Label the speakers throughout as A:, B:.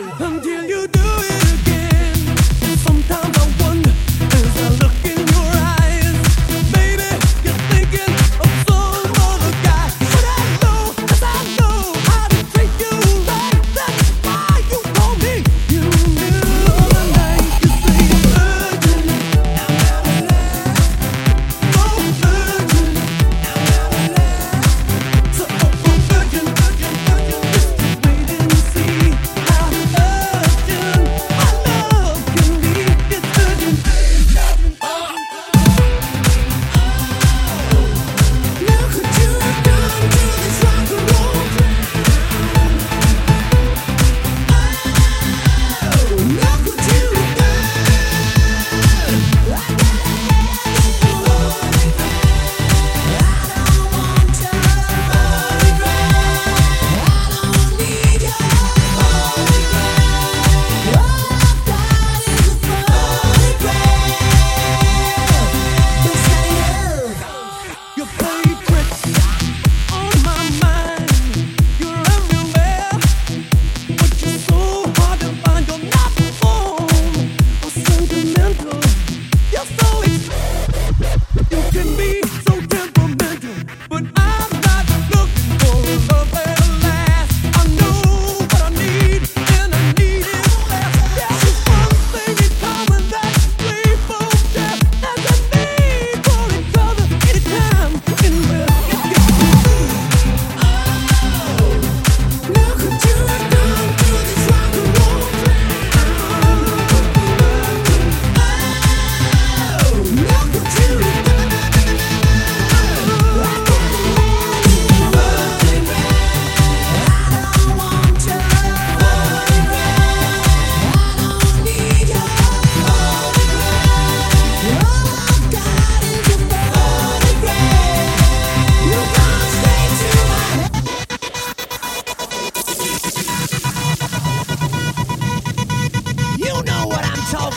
A: Oh.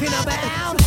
A: talking about